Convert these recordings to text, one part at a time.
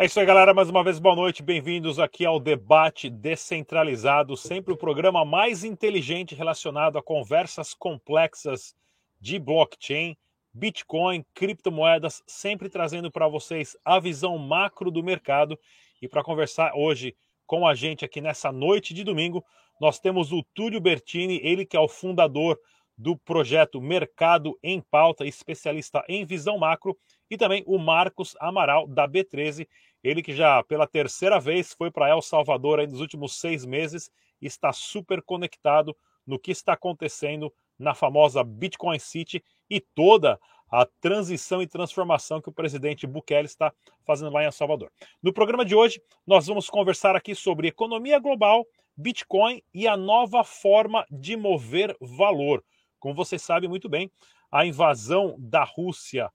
É isso aí, galera. Mais uma vez, boa noite. Bem-vindos aqui ao Debate Descentralizado, sempre o programa mais inteligente relacionado a conversas complexas de blockchain, Bitcoin, criptomoedas, sempre trazendo para vocês a visão macro do mercado. E para conversar hoje com a gente aqui nessa noite de domingo, nós temos o Túlio Bertini, ele que é o fundador do projeto Mercado em Pauta, especialista em visão macro, e também o Marcos Amaral, da B13, ele que já pela terceira vez foi para El Salvador nos últimos seis meses, está super conectado no que está acontecendo na famosa Bitcoin City e toda a transição e transformação que o presidente Bukele está fazendo lá em El Salvador. No programa de hoje, nós vamos conversar aqui sobre economia global, Bitcoin e a nova forma de mover valor. Como vocês sabem muito bem, a invasão da Rússia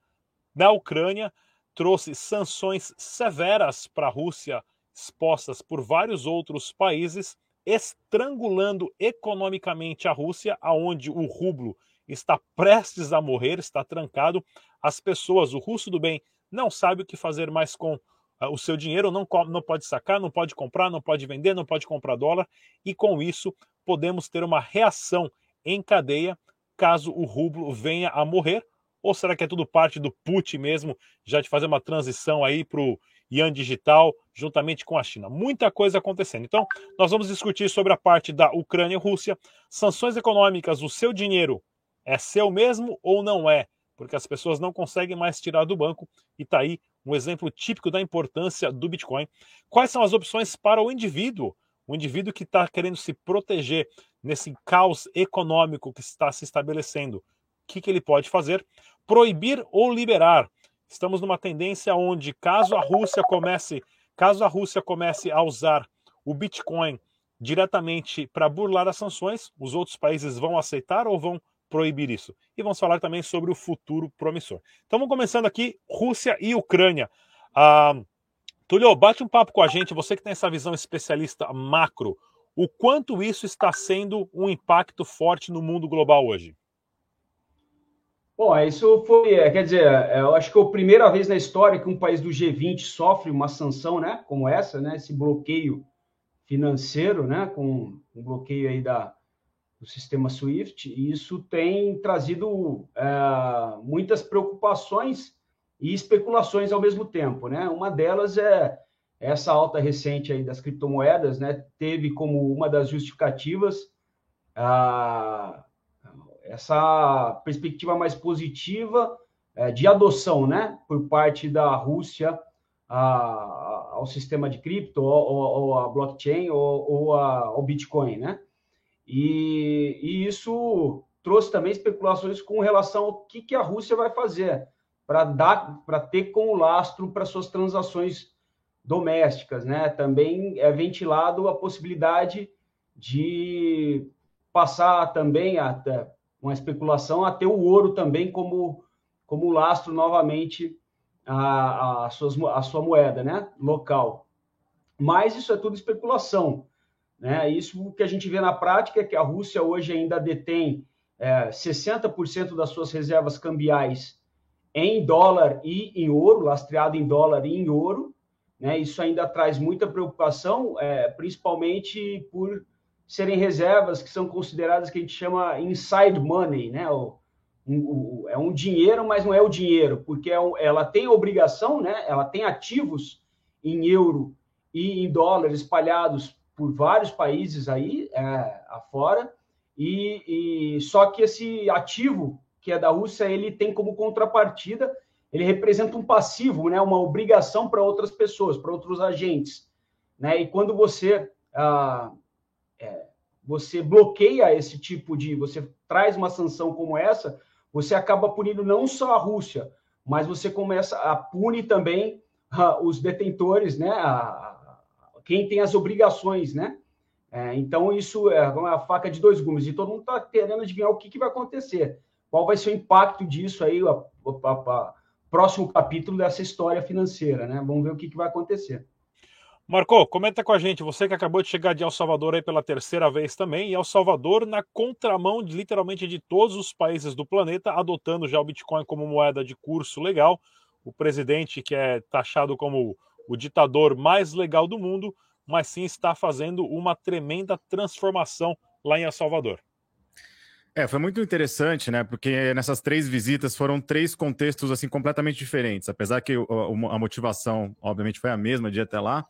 na Ucrânia trouxe sanções severas para a Rússia, expostas por vários outros países, estrangulando economicamente a Rússia, aonde o rublo está prestes a morrer, está trancado. As pessoas, o russo do bem, não sabe o que fazer mais com uh, o seu dinheiro, não, não pode sacar, não pode comprar, não pode vender, não pode comprar dólar, e com isso podemos ter uma reação em cadeia caso o rublo venha a morrer ou será que é tudo parte do put mesmo, já de fazer uma transição aí para o Yuan digital, juntamente com a China? Muita coisa acontecendo. Então, nós vamos discutir sobre a parte da Ucrânia e Rússia, sanções econômicas, o seu dinheiro é seu mesmo ou não é? Porque as pessoas não conseguem mais tirar do banco e está aí um exemplo típico da importância do Bitcoin. Quais são as opções para o indivíduo? O indivíduo que está querendo se proteger nesse caos econômico que está se estabelecendo. O que, que ele pode fazer? proibir ou liberar. Estamos numa tendência onde, caso a Rússia comece, caso a Rússia comece a usar o Bitcoin diretamente para burlar as sanções, os outros países vão aceitar ou vão proibir isso? E vamos falar também sobre o futuro promissor. Então vamos começando aqui, Rússia e Ucrânia. Ah, Tulio, bate um papo com a gente, você que tem essa visão especialista macro, o quanto isso está sendo um impacto forte no mundo global hoje? Bom, isso foi, é, quer dizer, é, eu acho que é a primeira vez na história que um país do G20 sofre uma sanção, né, como essa, né, esse bloqueio financeiro, né, com um bloqueio aí da, do sistema SWIFT, e isso tem trazido é, muitas preocupações e especulações ao mesmo tempo, né? Uma delas é essa alta recente aí das criptomoedas, né? Teve como uma das justificativas a essa perspectiva mais positiva é, de adoção, né, por parte da Rússia a, ao sistema de cripto, ou, ou a blockchain, ou, ou a, ao Bitcoin, né? E, e, isso trouxe também especulações com relação ao que, que a Rússia vai fazer para dar, para ter como lastro para suas transações domésticas, né? Também é ventilado a possibilidade de passar também até uma especulação a ter o ouro também como, como lastro novamente a, a, suas, a sua moeda né, local. Mas isso é tudo especulação. Né? Isso que a gente vê na prática é que a Rússia hoje ainda detém é, 60% das suas reservas cambiais em dólar e em ouro, lastreado em dólar e em ouro. Né? Isso ainda traz muita preocupação, é, principalmente por serem reservas que são consideradas que a gente chama inside money, né? O, um, é um dinheiro, mas não é o dinheiro, porque é ela tem obrigação, né? Ela tem ativos em euro e em dólar espalhados por vários países aí é, afora, e, e só que esse ativo que é da Rússia, ele tem como contrapartida, ele representa um passivo, né? Uma obrigação para outras pessoas, para outros agentes, né? E quando você ah, é, você bloqueia esse tipo de. Você traz uma sanção como essa, você acaba punindo não só a Rússia, mas você começa a punir também uh, os detentores, né? A, a, quem tem as obrigações, né? É, então, isso é uma faca de dois gumes, e todo mundo está querendo adivinhar o que, que vai acontecer. qual vai ser o impacto disso aí, o próximo capítulo dessa história financeira, né? Vamos ver o que, que vai acontecer. Marco, comenta com a gente, você que acabou de chegar de El Salvador aí pela terceira vez também, e El Salvador na contramão de literalmente de todos os países do planeta, adotando já o Bitcoin como moeda de curso legal. O presidente, que é taxado como o ditador mais legal do mundo, mas sim está fazendo uma tremenda transformação lá em El Salvador. É, foi muito interessante, né? Porque nessas três visitas foram três contextos assim completamente diferentes. Apesar que a motivação, obviamente, foi a mesma de ir até lá,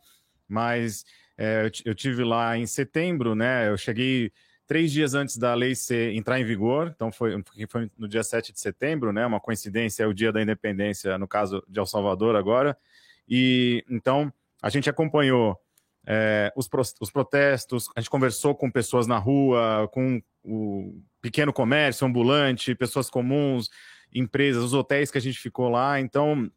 mas é, eu tive lá em setembro, né? Eu cheguei três dias antes da lei ser, entrar em vigor, então foi, foi no dia 7 de setembro, né? Uma coincidência, é o dia da independência, no caso de El Salvador agora. E então a gente acompanhou é, os, os, protestos, a gente conversou com pessoas na rua, com o pequeno comércio, ambulante, pessoas comuns, empresas, os hotéis que a gente ficou lá. Então,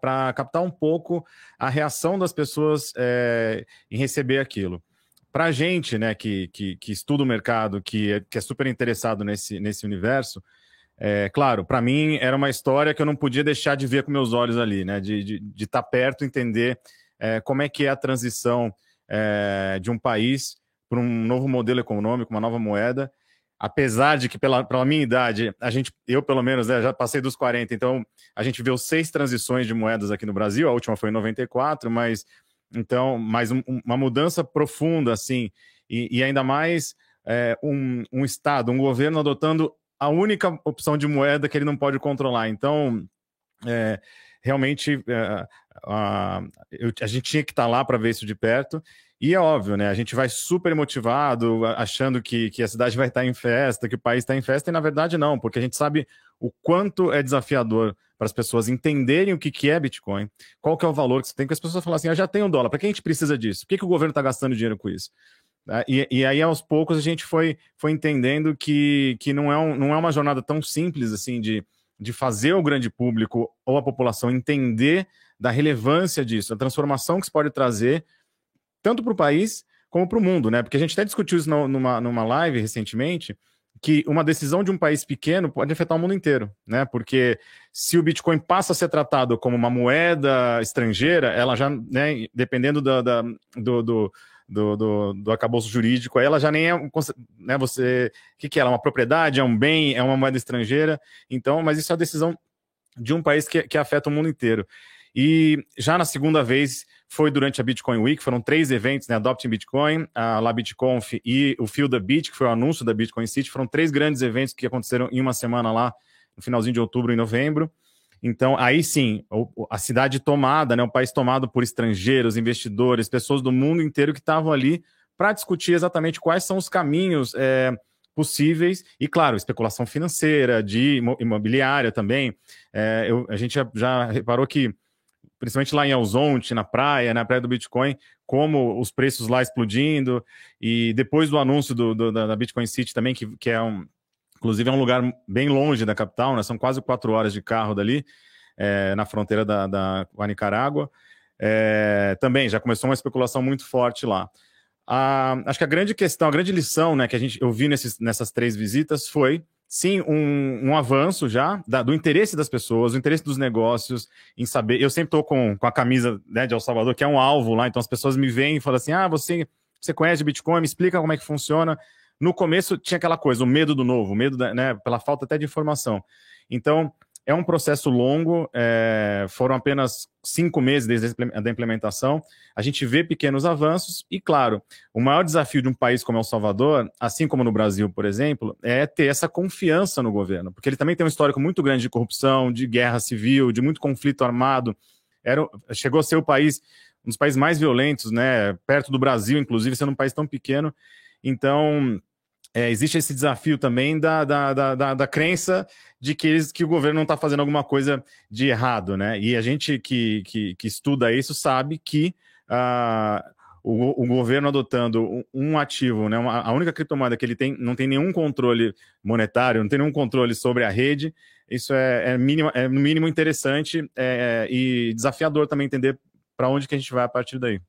para captar um pouco a reação das pessoas é, em receber aquilo. Para a gente, né, que, que, que, estuda o mercado, que é, que é super interessado nesse, nesse universo, é, claro, para mim era uma história que eu não podia deixar de ver com meus olhos ali, né, de estar tá perto, entender é, como é que é a transição é, de um país para um novo modelo econômico, uma nova moeda. Apesar de que, pela, pela minha idade, a gente, eu pelo menos, né, já passei dos 40, então a gente viu seis transições de moedas aqui no Brasil, a última foi em 94, mas então, mais um, uma mudança profunda, assim, e, e ainda mais é, um, um Estado, um governo adotando a única opção de moeda que ele não pode controlar. Então, é, realmente é, a, eu, a gente tinha que estar lá para ver isso de perto. E é óbvio, né? A gente vai super motivado, achando que, que a cidade vai estar em festa, que o país está em festa, e na verdade não, porque a gente sabe o quanto é desafiador para as pessoas entenderem o que, que é Bitcoin, qual que é o valor que você tem, que as pessoas falam assim, ah, já tenho dólar, para que a gente precisa disso? Por que, que o governo está gastando dinheiro com isso? Ah, e, e, aí, aos poucos, a gente foi, foi entendendo que, que não, é um, não é uma jornada tão simples assim de, de fazer o grande público ou a população entender da relevância disso, a transformação que isso pode trazer, tanto para o país como para o mundo, né? Porque a gente até discutiu isso numa, numa live recentemente, que uma decisão de um país pequeno pode afetar o mundo inteiro, né? Porque se o Bitcoin passa a ser tratado como uma moeda estrangeira, ela já, né, dependendo da, da do, do do, do, do acabouço jurídico, ela já nem é, né, você, o que, que é? Ela é uma propriedade, é um bem, é uma moeda estrangeira, então, mas isso é a decisão de um país que, que afeta o mundo inteiro. E já na segunda vez foi durante a Bitcoin Week, foram três eventos, né, Adopting Bitcoin, a LabitConf e o Feel the Bit, que foi o anúncio da Bitcoin City, foram três grandes eventos que aconteceram em uma semana lá, no finalzinho de outubro e novembro. Então, aí sim, a cidade tomada, né, o país tomado por estrangeiros, investidores, pessoas do mundo inteiro que estavam ali para discutir exatamente quais são os caminhos é, possíveis e, claro, especulação financeira, de imobiliária também. É, eu, a gente já, reparou que, principalmente lá em Alzonte, na praia, na praia do Bitcoin, como os preços lá explodindo, e depois do anúncio do, do, da Bitcoin City também, que, que é um, Inclusive, é um lugar bem longe da capital, né? são quase quatro horas de carro dali, é, na fronteira da, da com a Nicarágua. É, também já começou uma especulação muito forte lá. A, acho que a grande questão, a grande lição né, que a gente, eu vi nesses, nessas três visitas foi, sim, um, um avanço já da, do interesse das pessoas, do interesse dos negócios em saber. Eu sempre estou com, com a camisa né, de El Salvador, que é um alvo lá, então as pessoas me veem e falam assim: ah, você, você conhece Bitcoin, me explica como é que funciona. No começo tinha aquela coisa, o medo do novo, o medo da, né, pela falta até de informação. Então, é um processo longo, é, foram apenas cinco meses desde a implementação. A gente vê pequenos avanços, e claro, o maior desafio de um país como El Salvador, assim como no Brasil, por exemplo, é ter essa confiança no governo, porque ele também tem um histórico muito grande de corrupção, de guerra civil, de muito conflito armado. Era, chegou a ser o país, um dos países mais violentos, né, perto do Brasil, inclusive, sendo um país tão pequeno. Então, é, existe esse desafio também da, da, da, da, da crença de que, eles, que o governo não está fazendo alguma coisa de errado, né? E a gente que, que, que estuda isso sabe que uh, o, o, governo adotando um, ativo, né, uma, a única criptomoeda que ele tem, não tem nenhum controle monetário, não tem nenhum controle sobre a rede, isso é, é, mínimo, é no mínimo interessante é, e desafiador também entender para onde que a gente vai a partir daí.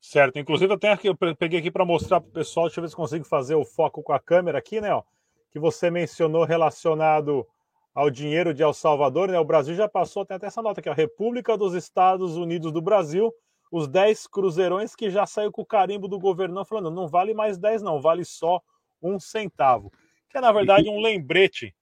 Certo, inclusive eu tenho aqui, eu peguei aqui para mostrar para o pessoal, deixa eu ver se consigo fazer o foco com a câmera aqui, né? Ó. que você mencionou relacionado ao dinheiro de El Salvador, né? O Brasil já passou, tem até essa nota aqui, a República dos Estados Unidos do Brasil, os 10 cruzeirões que já saiu com o carimbo do governão falando, não vale mais 10 não, vale só um centavo. Que é, na verdade, um lembrete,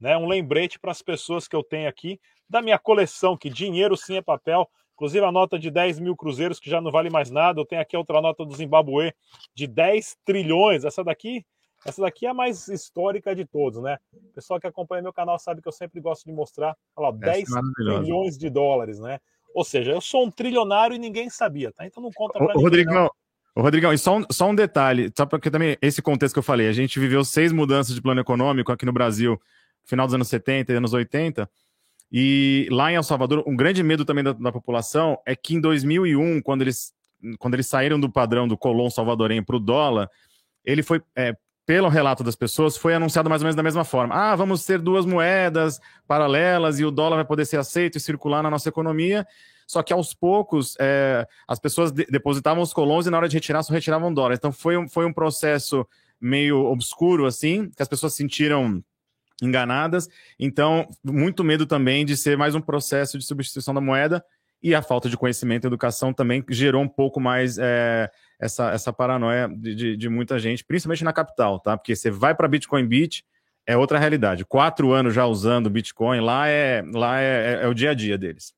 né? Um lembrete para as pessoas que eu tenho aqui da minha coleção, que dinheiro sim é papel, Inclusive a nota de 10 mil cruzeiros, que já não vale mais nada. Eu tenho aqui outra nota do Zimbabue de 10 trilhões. Essa daqui, essa daqui é a mais histórica de todos, né? O pessoal que acompanha meu canal sabe que eu sempre gosto de mostrar. Olha lá, 10 é trilhões de dólares, né? Ou seja, eu sou um trilionário e ninguém sabia, tá? Então não conta pra ninguém. Rodrigão, Rodrigão, e só um, só um detalhe, só porque também esse contexto que eu falei, a gente viveu seis mudanças de plano econômico aqui no Brasil, final dos anos 70 e anos 80. E lá em El Salvador, um grande medo também da, da população é que em 2001, quando eles, quando eles saíram do padrão do colon salvadorenho para o dólar, ele foi, é, pelo relato das pessoas, foi anunciado mais ou menos da mesma forma. Ah, vamos ter duas moedas paralelas e o dólar vai poder ser aceito e circular na nossa economia. Só que aos poucos é, as pessoas de depositavam os colons e na hora de retirar só retiravam dólares. Então foi um, foi um processo meio obscuro, assim, que as pessoas sentiram enganadas. Então, muito medo também de ser mais um processo de substituição da moeda e a falta de conhecimento e educação também gerou um pouco mais é, essa, essa paranoia de, de, de, muita gente, principalmente na capital, tá? Porque você vai para Bitcoin Beach, é outra realidade. Quatro anos já usando Bitcoin, lá é, lá é, é, é o dia a dia deles.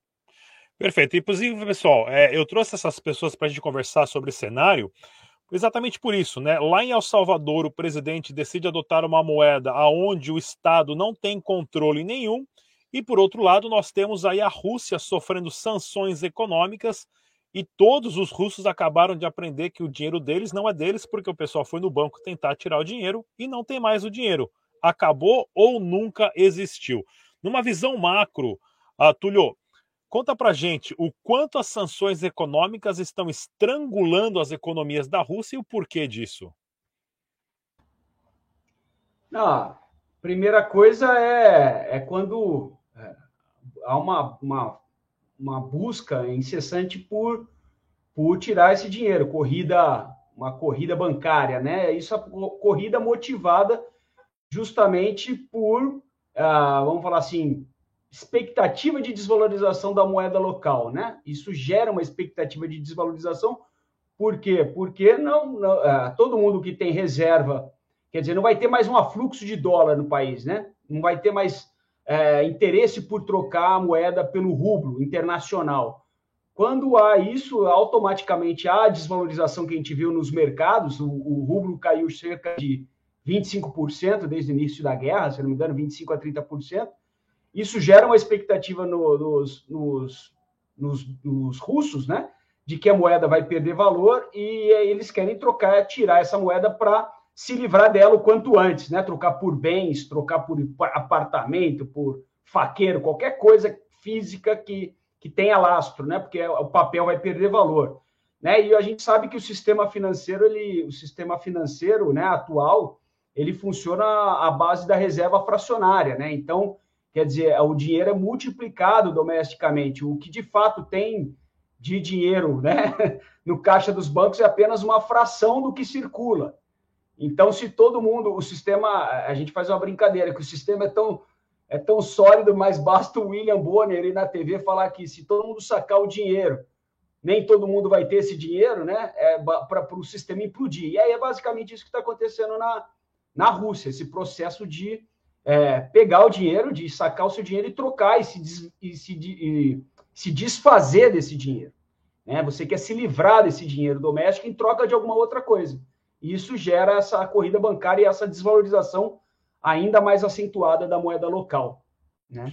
Perfeito. Inclusive, pessoal, é, eu trouxe essas pessoas para a gente conversar sobre cenário, Exatamente por isso, né? Lá em El Salvador, o presidente decide adotar uma moeda aonde o Estado não tem controle nenhum, e por outro lado, nós temos aí a Rússia sofrendo sanções econômicas, e todos os russos acabaram de aprender que o dinheiro deles não é deles, porque o pessoal foi no banco tentar tirar o dinheiro e não tem mais o dinheiro. Acabou ou nunca existiu. Numa visão macro, uh, Túlio, Conta pra gente o quanto as sanções econômicas estão estrangulando as economias da Rússia e o porquê disso. Não, primeira coisa é, é quando é, há uma, uma, uma busca incessante por, por tirar esse dinheiro, corrida, uma corrida bancária, né? Isso é corrida motivada justamente por, ah, vamos falar assim, expectativa de desvalorização da moeda local, né? Isso gera uma expectativa de desvalorização. Por quê? Porque não, não uh, todo mundo que tem reserva, quer dizer, não vai ter mais um afluxo de dólar no país, né? Não vai ter mais uh, interesse por trocar a moeda pelo rublo internacional. Quando há isso, automaticamente há a desvalorização que a gente viu nos mercados, o, o rublo caiu cerca de 25% desde o início da guerra, se não me engano, 25% a 30%. Isso gera uma expectativa no, nos, nos, nos, nos, russos, né? De que a moeda vai perder valor e eles querem trocar, tirar essa moeda para se livrar dela o quanto antes, né? Trocar por bens, trocar por apartamento, por faqueiro, qualquer coisa física que, que tenha lastro, né? Porque o papel vai perder valor. Né? E a gente sabe que o sistema financeiro, ele, o sistema financeiro né, atual, ele funciona à base da reserva fracionária, né? Então, Quer dizer, o dinheiro é multiplicado domesticamente. O que de fato tem de dinheiro né, no caixa dos bancos é apenas uma fração do que circula. Então, se todo mundo, o sistema, a gente faz uma brincadeira, que o sistema é tão, é tão sólido, mas basta o William Bonner ir na TV falar que se todo mundo sacar o dinheiro, nem todo mundo vai ter esse dinheiro, né? É, para o sistema implodir. E aí é basicamente isso que está acontecendo na, na Rússia, esse processo de é, pegar o dinheiro, de sacar o seu dinheiro e trocar e se, des, e se, e se desfazer desse dinheiro. Né? Você quer se livrar desse dinheiro doméstico em troca de alguma outra coisa. E isso gera essa corrida bancária e essa desvalorização ainda mais acentuada da moeda local. Né?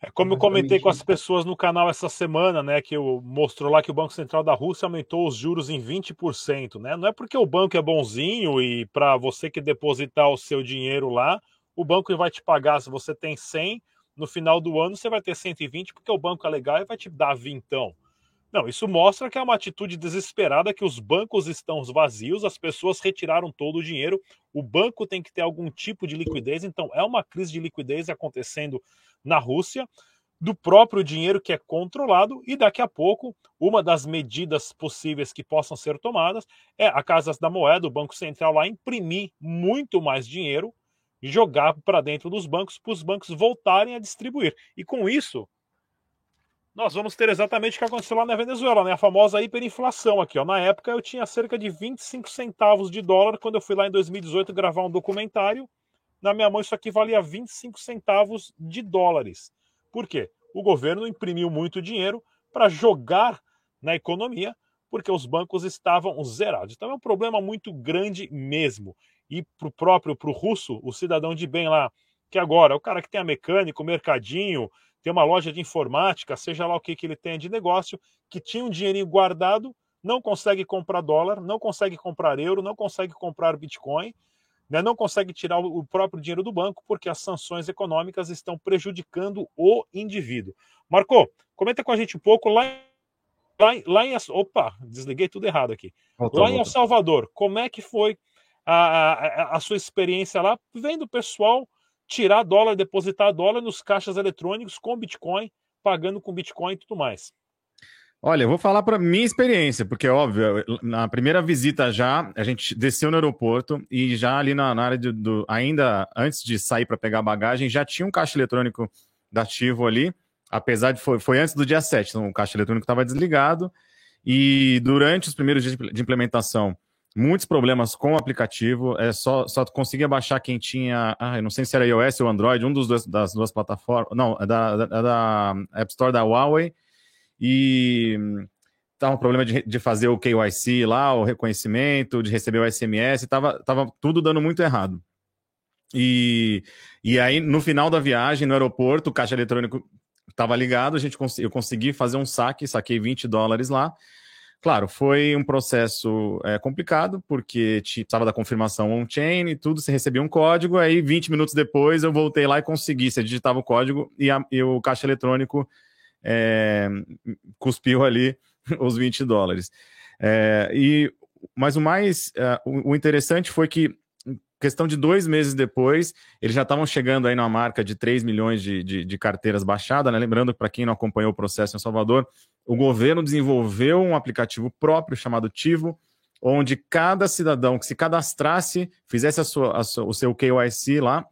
É como eu comentei com as pessoas no canal essa semana, né, que eu mostrou lá que o Banco Central da Rússia aumentou os juros em 20%, né? Não é porque o banco é bonzinho e para você que depositar o seu dinheiro lá, o banco vai te pagar, se você tem 100, no final do ano você vai ter 120, porque o banco é legal e vai te dar vintão. Não, isso mostra que é uma atitude desesperada, que os bancos estão vazios, as pessoas retiraram todo o dinheiro, o banco tem que ter algum tipo de liquidez, então é uma crise de liquidez acontecendo na Rússia, do próprio dinheiro que é controlado, e daqui a pouco, uma das medidas possíveis que possam ser tomadas é a Casas da Moeda, o Banco Central lá imprimir muito mais dinheiro jogar para dentro dos bancos para os bancos voltarem a distribuir. E com isso, nós vamos ter exatamente o que aconteceu lá na Venezuela, né? A famosa hiperinflação aqui, ó. Na época eu tinha cerca de 25 centavos de dólar quando eu fui lá em 2018 gravar um documentário. Na minha mão isso aqui valia 25 centavos de dólares. Por quê? O governo imprimiu muito dinheiro para jogar na economia, porque os bancos estavam zerados. Então é um problema muito grande mesmo. E para o próprio, para o russo, o cidadão de bem lá, que agora, o cara que tem a mecânica, o mercadinho, tem uma loja de informática, seja lá o que, que ele tenha de negócio, que tinha um dinheirinho guardado, não consegue comprar dólar, não consegue comprar euro, não consegue comprar Bitcoin, né, não consegue tirar o próprio dinheiro do banco, porque as sanções econômicas estão prejudicando o indivíduo. Marco, comenta com a gente um pouco lá, lá, lá em. Opa, desliguei tudo errado aqui. Voltou, lá voltou. em El Salvador, como é que foi a, a, sua experiência lá, vendo o pessoal tirar dólar, depositar dólar nos caixas eletrônicos com Bitcoin, pagando com Bitcoin e tudo mais. Olha, eu vou falar para minha experiência, porque óbvio, na primeira visita já, a gente desceu no aeroporto e já ali na, na área do, do, ainda antes de sair para pegar bagagem, já tinha um caixa eletrônico da Tivo ali, apesar de foi, foi antes do dia 7, então o caixa eletrônico estava desligado e durante os primeiros dias de implementação, muitos problemas com o aplicativo. É só, só conseguia baixar quem tinha. Ah, não sei se era iOS ou Android, um dos dois, das duas plataformas. Não, é da, da, da, App Store da Huawei. E tava um problema de, de fazer o KYC lá, o reconhecimento, de receber o SMS, tava, tava tudo dando muito errado. E, e aí, no final da viagem, no aeroporto, o caixa eletrônico estava ligado, a gente eu consegui fazer um saque, saquei 20 dólares lá. Claro, foi um processo é, complicado, porque precisava da confirmação on-chain e tudo, você recebia um código, aí 20 minutos depois eu voltei lá e consegui, você digitava o código e, a, e o caixa eletrônico é, cuspiu ali os 20 dólares. É, e, mas o mais é, o, o interessante foi que questão de dois meses depois, eles já estavam chegando aí na marca de 3 milhões de, de, de carteiras baixadas, né? Lembrando, para quem não acompanhou o processo em Salvador, o governo desenvolveu um aplicativo próprio chamado Tivo, onde cada cidadão que se cadastrasse, fizesse a sua, a sua, o seu KYC lá,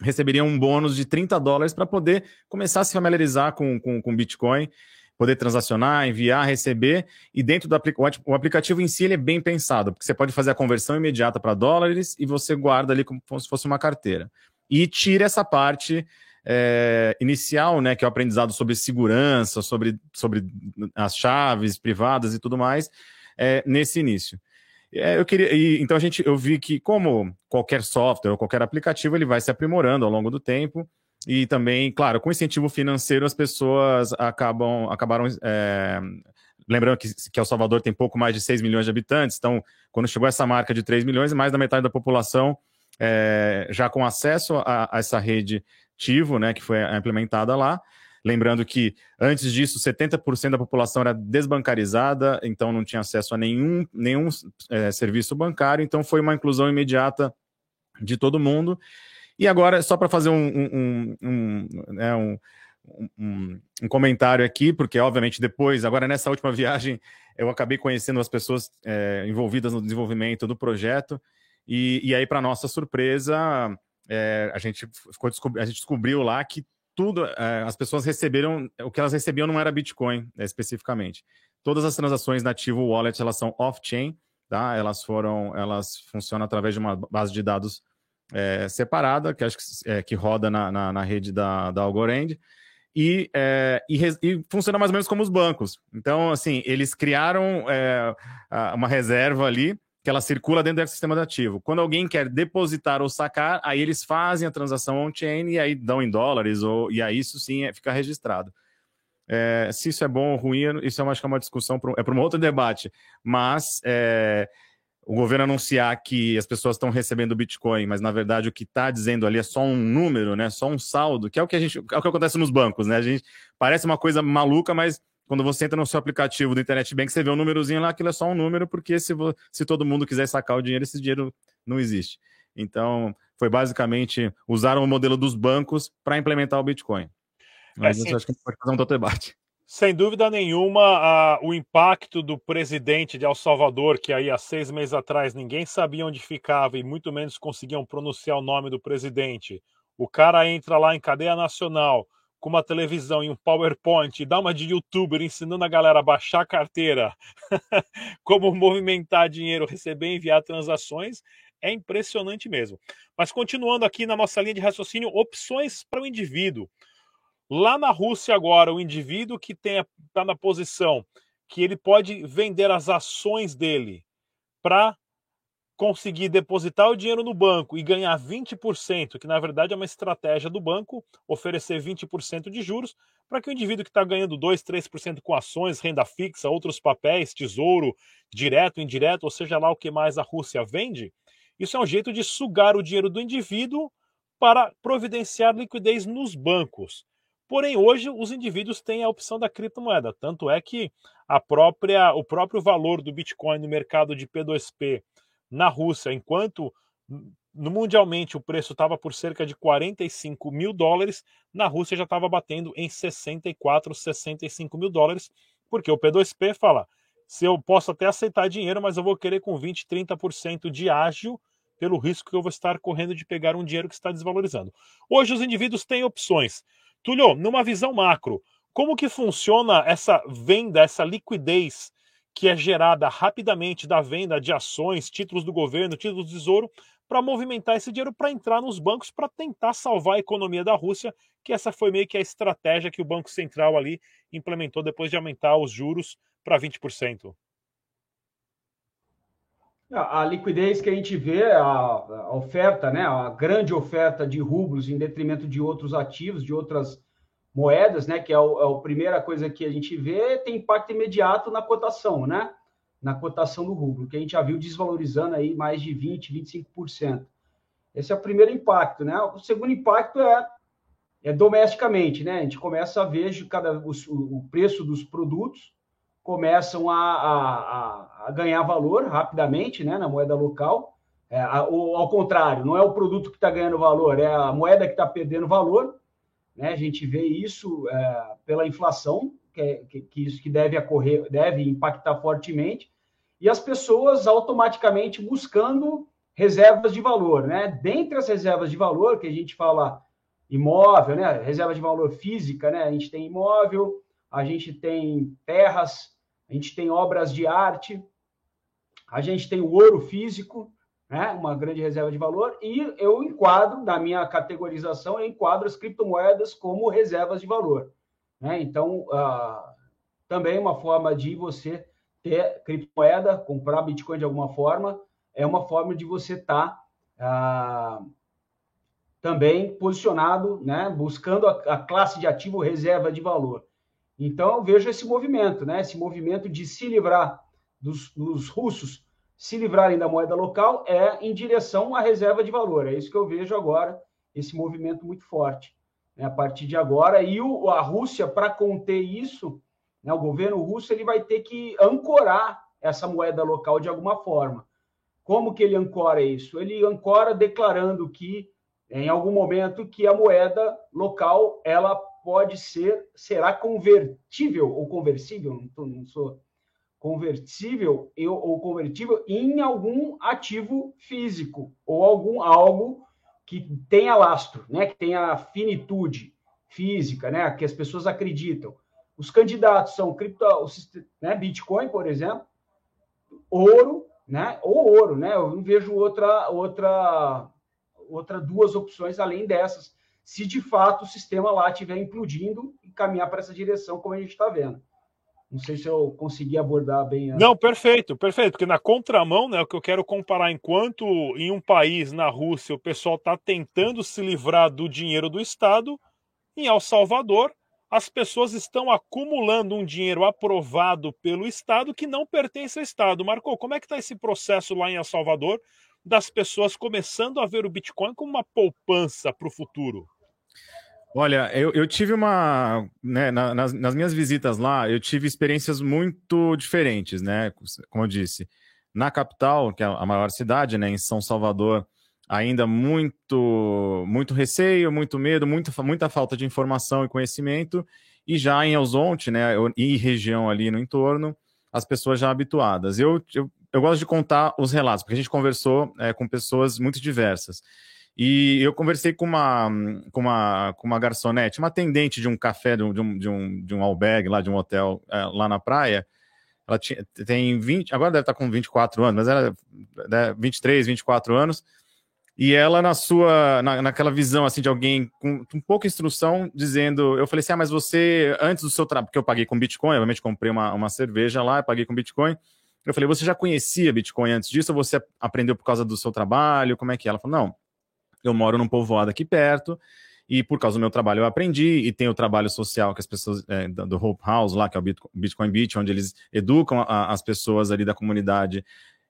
receberia um bônus de 30 dólares para poder começar a se familiarizar com, com, com Bitcoin, poder transacionar, enviar, receber. E dentro do aplicativo, o aplicativo em si ele é bem pensado, porque você pode fazer a conversão imediata para dólares e você guarda ali como se fosse uma carteira. E tira essa parte é, inicial, né, que é o aprendizado sobre segurança, sobre, sobre as chaves privadas e tudo mais, é, nesse início. É, eu queria, e, então a gente, eu vi que como qualquer software ou qualquer aplicativo, ele vai se aprimorando ao longo do tempo e também, claro, com incentivo financeiro as pessoas acabam, acabaram é, Lembrando que, que El Salvador tem pouco mais de 6 milhões de habitantes, então, quando chegou essa marca de 3 milhões, mais da metade da população é, já com acesso a, a, essa rede ativo, né, que foi implementada lá. Lembrando que antes disso, 70% da população era desbancarizada, então não tinha acesso a nenhum, nenhum é, serviço bancário, então foi uma inclusão imediata de todo mundo. E agora, só para fazer um, um, um, né, um, um, um, comentário aqui, porque obviamente depois, agora nessa última viagem, eu acabei conhecendo as pessoas é, envolvidas no desenvolvimento do projeto, e, e aí, para nossa surpresa, é, a, gente ficou, a gente descobriu lá que tudo, é, as pessoas receberam, o que elas recebiam não era Bitcoin né, especificamente. Todas as transações na Ativo Wallet elas são off-chain, tá? Elas foram, elas funcionam através de uma base de dados é, separada, que acho que, é, que roda na, na, na, rede da, da Algorand. E, é, e, e, funciona mais ou menos como os bancos. Então, assim, eles criaram é, uma reserva ali que ela circula dentro do sistema de ativo. Quando alguém quer depositar ou sacar, aí eles fazem a transação on-chain e aí dão em dólares, ou, e aí isso sim é, fica registrado. É, se isso é bom ou ruim, isso eu acho que é uma discussão, é para um outro debate. Mas é, o governo anunciar que as pessoas estão recebendo Bitcoin, mas na verdade o que está dizendo ali é só um número, né? Só um saldo, que é o que a gente, é o que acontece nos bancos, né? A gente parece uma coisa maluca, mas quando você entra no seu aplicativo do Internet Bank, você vê um númerozinho lá, aquilo é só um número, porque se, se todo mundo quiser sacar o dinheiro, esse dinheiro não existe. Então, foi basicamente usaram o modelo dos bancos para implementar o Bitcoin. Mas isso acho que a gente pode fazer um outro debate. Sem dúvida nenhuma, a, o impacto do presidente de El Salvador, que aí há seis meses atrás ninguém sabia onde ficava e muito menos conseguiam pronunciar o nome do presidente. O cara entra lá em cadeia nacional com uma televisão e um PowerPoint e dá uma de youtuber ensinando a galera a baixar a carteira, como movimentar dinheiro, receber e enviar transações, é impressionante mesmo. Mas continuando aqui na nossa linha de raciocínio, opções para o indivíduo. Lá na Rússia agora, o indivíduo que está na posição que ele pode vender as ações dele para conseguir depositar o dinheiro no banco e ganhar 20%, que na verdade é uma estratégia do banco, oferecer 20% de juros, para que o indivíduo que está ganhando 2, 3% com ações, renda fixa, outros papéis, tesouro, direto, indireto, ou seja lá o que mais a Rússia vende, isso é um jeito de sugar o dinheiro do indivíduo para providenciar liquidez nos bancos. Porém, hoje os indivíduos têm a opção da criptomoeda, tanto é que a própria, o próprio valor do Bitcoin no mercado de P2P na Rússia, enquanto mundialmente o preço estava por cerca de 45 mil dólares, na Rússia já estava batendo em 64, 65 mil dólares, porque o P2P fala: se eu posso até aceitar dinheiro, mas eu vou querer com 20, 30% de ágio pelo risco que eu vou estar correndo de pegar um dinheiro que está desvalorizando. Hoje os indivíduos têm opções. Tulio, numa visão macro, como que funciona essa venda, essa liquidez que é gerada rapidamente da venda de ações, títulos do governo, títulos do tesouro, para movimentar esse dinheiro para entrar nos bancos para tentar salvar a economia da Rússia, que essa foi meio que a estratégia que o Banco Central ali implementou depois de aumentar os juros para 20%. A liquidez que a gente vê, a, oferta, né, a grande oferta de rublos em detrimento de outros ativos, de outras moedas, né, que é, o, é a primeira coisa que a gente vê, tem impacto imediato na cotação, né, na cotação do rublo, que a gente já viu desvalorizando aí mais de 20, 25%. Esse é o primeiro impacto, né? O segundo impacto é, é domesticamente, né? A gente começa a ver cada, o, o preço dos produtos começam a, a, a, ganhar valor rapidamente né, na moeda local. É, ou, ao contrário, não é o produto que está ganhando valor, é a moeda que está perdendo valor. Né? A gente vê isso é, pela inflação, que, é, que, que, isso que deve ocorrer, deve impactar fortemente, e as pessoas automaticamente buscando reservas de valor. Né? Dentre as reservas de valor, que a gente fala imóvel, né? reserva de valor física, né? a gente tem imóvel, a gente tem terras, a gente tem obras de arte, a gente tem o ouro físico, né, uma grande reserva de valor, e eu enquadro, na minha categorização, eu enquadro as criptomoedas como reservas de valor. Né? Então, uh, também uma forma de você ter criptomoeda, comprar Bitcoin de alguma forma, é uma forma de você estar tá, uh, também posicionado, né, buscando a, a classe de ativo reserva de valor. Então, vejo esse movimento, né? Esse movimento de se livrar dos, dos russos, se livrarem da moeda local, é em direção à reserva de valor. É isso que eu vejo agora, esse movimento muito forte. Né? A partir de agora, e o, a Rússia, para conter isso, né, o governo russo ele vai ter que ancorar essa moeda local de alguma forma. Como que ele ancora isso? Ele ancora declarando que, em algum momento, que a moeda local ela pode ser, será convertível ou conversível, não, sou convertível eu, ou convertível em algum ativo físico ou algum algo que tenha lastro, né, que tenha finitude física, né, que as pessoas acreditam. Os candidatos são cripto, né, Bitcoin, por exemplo, ouro, né, ou ouro, né? Eu não vejo outra outra outra duas opções além dessas se de fato o sistema lá estiver implodindo e caminhar para essa direção, como a gente está vendo. Não sei se eu consegui abordar bem. A... Não, perfeito, perfeito. Porque na contramão, né, o que eu quero comparar, enquanto em um país, na Rússia, o pessoal está tentando se livrar do dinheiro do Estado, em El Salvador, as pessoas estão acumulando um dinheiro aprovado pelo Estado que não pertence ao Estado. Marcou, como é que está esse processo lá em El Salvador das pessoas começando a ver o Bitcoin como uma poupança para o futuro? Olha, eu, eu tive uma. Né, nas, nas, minhas visitas lá, eu tive experiências muito diferentes, né? Como eu disse. Na capital, que é a maior cidade, né, em São Salvador, ainda muito, muito receio, muito medo, muita, muita falta de informação e conhecimento. e já em Elzonte, né, e região ali no entorno, as pessoas já habituadas. Eu, eu, eu gosto de contar os relatos, porque a gente conversou é, com pessoas muito diversas. E eu conversei com uma, com uma, com uma garçonete, uma atendente de um café, de um, de um, de um albergue lá, de um hotel é, lá na praia. Ela tinha, tem 20, agora deve estar com 24 anos, mas era né, 23, 24 anos. E ela, na sua, na, naquela visão assim de alguém com, com pouca instrução, dizendo: Eu falei assim, ah, mas você, antes do seu trabalho, porque eu paguei com Bitcoin, obviamente comprei uma, uma cerveja lá, paguei com Bitcoin. Eu falei, você já conhecia Bitcoin antes disso ou você aprendeu por causa do seu trabalho? Como é que é? Ela falou, não, eu moro num povoado aqui perto e por causa do meu trabalho eu aprendi e tem o trabalho social que as pessoas é, do Hope House lá, que é o Bitcoin Beach, onde eles educam a, as pessoas ali da comunidade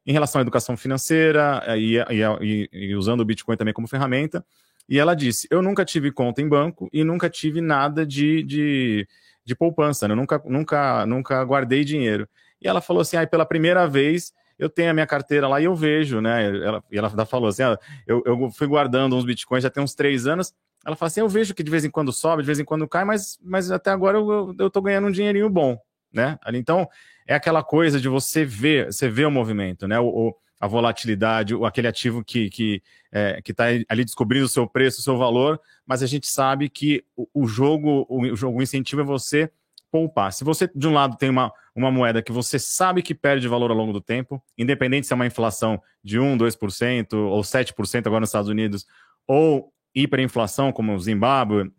em relação à educação financeira é, e, e, e, usando o Bitcoin também como ferramenta. E ela disse: Eu nunca tive conta em banco e nunca tive nada de, de, de poupança, né? eu nunca, nunca, nunca guardei dinheiro. E ela falou assim: ah, pela primeira vez eu tenho a minha carteira lá e eu vejo, né? Ela, e ela falou assim: ah, eu, eu fui guardando uns bitcoins já tem uns três anos. Ela fala assim: eu vejo que de vez em quando sobe, de vez em quando cai, mas, mas até agora eu, eu, tô ganhando um dinheirinho bom, né? Então, é aquela coisa de você ver, você vê o movimento, né? O, o a volatilidade, o, aquele ativo que que é, está ali descobrindo o seu preço, o seu valor, mas a gente sabe que o, o jogo, o, o jogo o incentivo é você poupar. Se você, de um lado, tem uma, uma moeda que você sabe que perde valor ao longo do tempo, independente se é uma inflação de 1, 2% ou 7% agora nos Estados Unidos, ou hiperinflação, como o Zimbábue,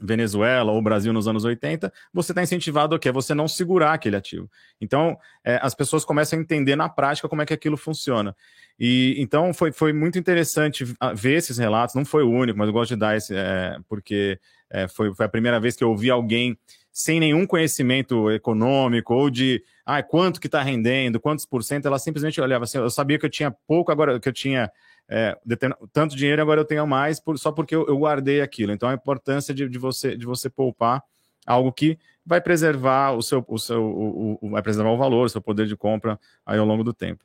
Venezuela ou Brasil nos anos 80, você está incentivado a quê? Você não segurar aquele ativo. Então, é, as pessoas começam a entender na prática como é que aquilo funciona. E então foi, foi muito interessante ver esses relatos. Não foi o único, mas eu gosto de dar esse, é, porque é, foi, foi a primeira vez que eu ouvi alguém sem nenhum conhecimento econômico ou de ah, quanto que está rendendo, quantos por cento, ela simplesmente olhava assim, eu sabia que eu tinha pouco, agora que eu tinha é, tanto dinheiro, agora eu tenho mais, por, só porque eu, eu, guardei aquilo. Então a importância de, de, você, de você poupar algo que vai preservar o seu, o seu o, o, vai preservar o valor, o seu poder de compra aí ao longo do tempo.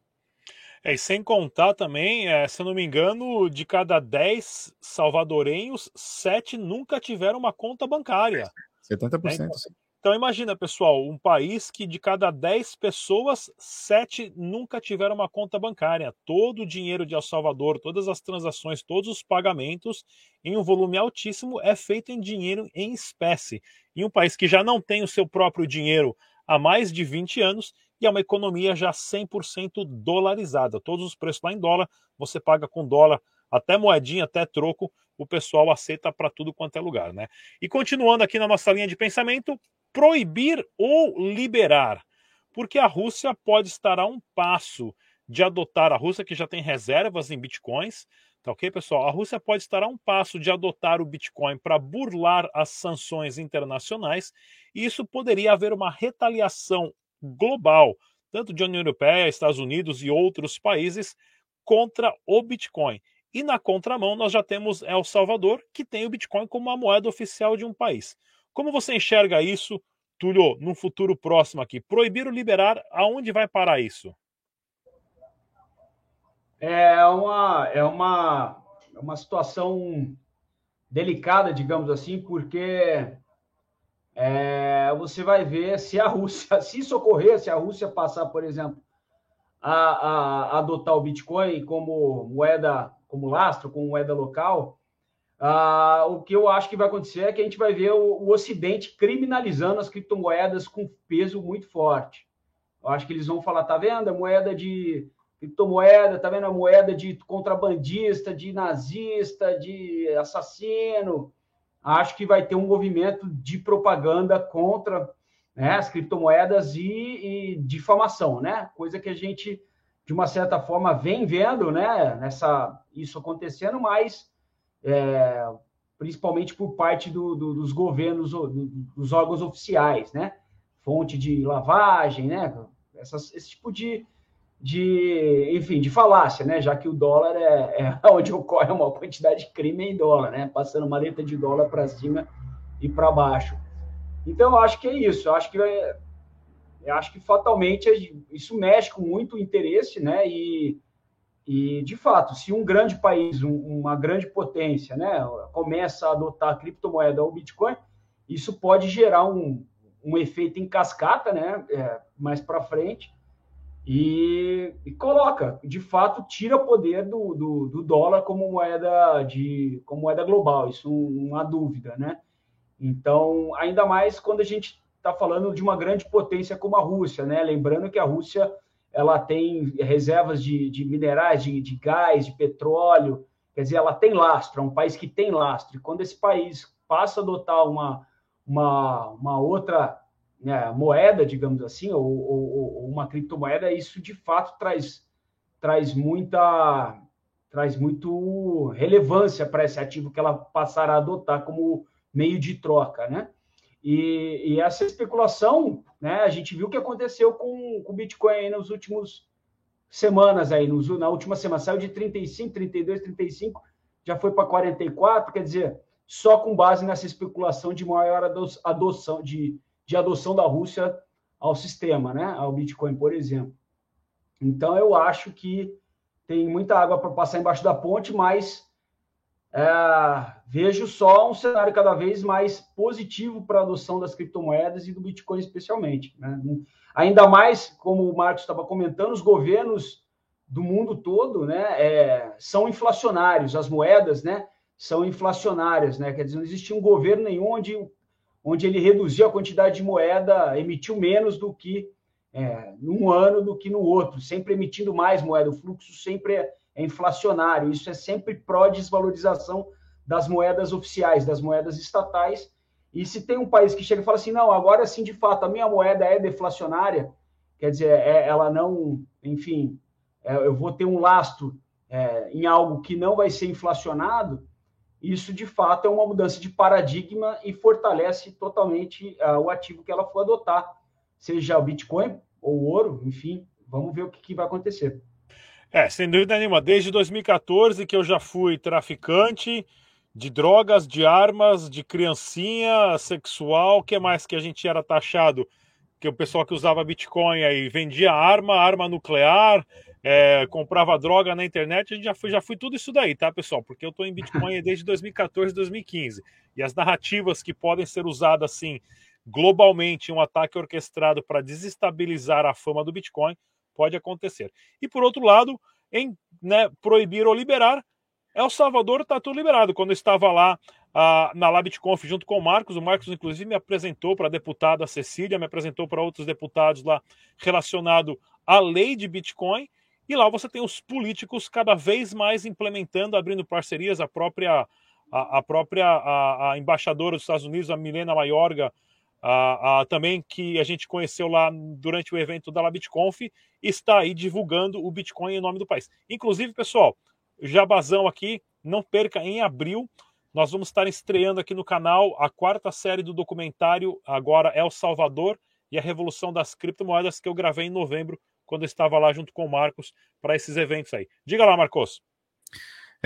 É, e sem contar também, é, se eu não me engano, de cada 10 salvadorenhos, 7 nunca tiveram uma conta bancária. 70%. Né? Então, então imagina, pessoal, um país que de cada 10 pessoas, 7 nunca tiveram uma conta bancária. Todo o dinheiro de El Salvador, todas as transações, todos os pagamentos em um volume altíssimo é feito em dinheiro em espécie. Em um país que já não tem o seu próprio dinheiro há mais de 20 anos e é uma economia já 100% dolarizada. Todos os preços lá em dólar, você paga com dólar, até moedinha, até troco, o pessoal aceita para tudo quanto é lugar, né? E continuando aqui na nossa linha de pensamento, proibir ou liberar, porque a Rússia pode estar a um passo de adotar a Rússia que já tem reservas em bitcoins, tá ok, pessoal? A Rússia pode estar a um passo de adotar o Bitcoin para burlar as sanções internacionais, e isso poderia haver uma retaliação global, tanto de União Europeia, Estados Unidos e outros países, contra o Bitcoin. E na contramão, nós já temos El Salvador, que tem o Bitcoin como uma moeda oficial de um país. Como você enxerga isso, Túlio, num futuro próximo aqui? Proibir ou liberar, aonde vai parar isso? É uma, é uma, é uma situação delicada, digamos assim, porque é, você vai ver se a Rússia, se isso ocorrer, se a Rússia passar, por exemplo, a, a, a adotar o Bitcoin como moeda, como lastro, como moeda local, ah, o que eu acho que vai acontecer é que a gente vai ver o, o, Ocidente criminalizando as criptomoedas com peso muito forte. Eu acho que eles vão falar, tá vendo? A moeda de criptomoeda, tá vendo? A moeda de contrabandista, de nazista, de assassino, acho que vai ter um movimento de propaganda contra né, as criptomoedas e, e difamação, né? Coisa que a gente, de uma certa forma, vem vendo, né? Nessa, isso acontecendo, mas é, principalmente por parte do, do, dos governos, do, dos órgãos oficiais, né? Fonte de lavagem, né? Essas, esse tipo de, de, enfim, de falácia, né? Já que o dólar é, é onde ocorre uma quantidade de crime em dólar, né? Passando uma letra de dólar para cima e para baixo. Então, eu acho que é isso. Eu acho que é, eu acho que fatalmente isso mexe com muito interesse, né? E, e de fato, se um grande país, um, uma grande potência, né, começa a adotar a criptomoeda ou Bitcoin, isso pode gerar um, um efeito em cascata, né? É, mais para frente, e, e, coloca, de fato, tira poder do, do, do, dólar como moeda de como moeda global, isso não há dúvida, né? Então, ainda mais quando a gente está falando de uma grande potência como a Rússia, né? Lembrando que a Rússia ela tem reservas de, de minerais, de, de gás, de petróleo, quer dizer, ela tem lastro, é um país que tem lastro. E quando esse país passa a adotar uma, uma, uma outra né, moeda, digamos assim, ou, ou, ou, uma criptomoeda, isso de fato traz, traz muita traz muito relevância para esse ativo que ela passará a adotar como meio de troca, né? E, e essa especulação, né, a gente viu o que aconteceu com, o Bitcoin nos últimos semanas aí, nos, na última semana saiu de 35, 32, 35, já foi para 44, quer dizer, só com base nessa especulação de maior adoção de de adoção da Rússia ao sistema, né? Ao Bitcoin, por exemplo. Então, eu acho que tem muita água para passar embaixo da ponte, mas é, vejo só um cenário cada vez mais positivo para a adoção das criptomoedas e do Bitcoin, especialmente. Né? Ainda mais, como o Marcos estava comentando, os governos do mundo todo né, é, são inflacionários, as moedas né, são inflacionárias. Né? Quer dizer, não existe um governo nenhum onde onde ele reduziu a quantidade de moeda, emitiu menos do que é, num ano do que no outro, sempre emitindo mais moeda. O fluxo sempre é, é inflacionário. Isso é sempre pró-desvalorização das moedas oficiais, das moedas estatais. E se tem um país que chega e fala assim, não, agora sim, de fato, a minha moeda é deflacionária, quer dizer, é, ela não, enfim, é, eu vou ter um lastro é, em algo que não vai ser inflacionado, isso de fato é uma mudança de paradigma e fortalece totalmente uh, o ativo que ela for adotar, seja o Bitcoin ou o ouro, enfim, vamos ver o que, que vai acontecer. É, sem dúvida nenhuma, desde 2014 que eu já fui traficante de drogas, de armas, de criancinha sexual, que mais que a gente era taxado? Que o pessoal que usava Bitcoin aí vendia arma, arma nuclear, é, comprava droga na internet, a gente já foi, já fui tudo isso daí, tá, pessoal? Porque eu estou em Bitcoin desde 2014, 2015. E as narrativas que podem ser usadas assim globalmente em um ataque orquestrado para desestabilizar a fama do Bitcoin pode acontecer. E por outro lado, em né, proibir ou liberar, El Salvador está tudo liberado. Quando eu estava lá uh, na LabitConf junto com o Marcos, o Marcos inclusive me apresentou para a deputada Cecília, me apresentou para outros deputados lá relacionado à lei de Bitcoin e lá você tem os políticos cada vez mais implementando, abrindo parcerias. A própria, a, a própria a, a, embaixadora dos Estados Unidos, a Milena Maiorga, a, a, também que a gente conheceu lá durante o evento da LabitConf, está aí divulgando o Bitcoin em nome do país. Inclusive, pessoal, jabazão aqui, não perca, em abril nós vamos estar estreando aqui no canal a quarta série do documentário, agora El Salvador e a Revolução das Criptomoedas, que eu gravei em novembro quando eu estava lá junto com o Marcos para esses eventos aí. Diga lá, Marcos.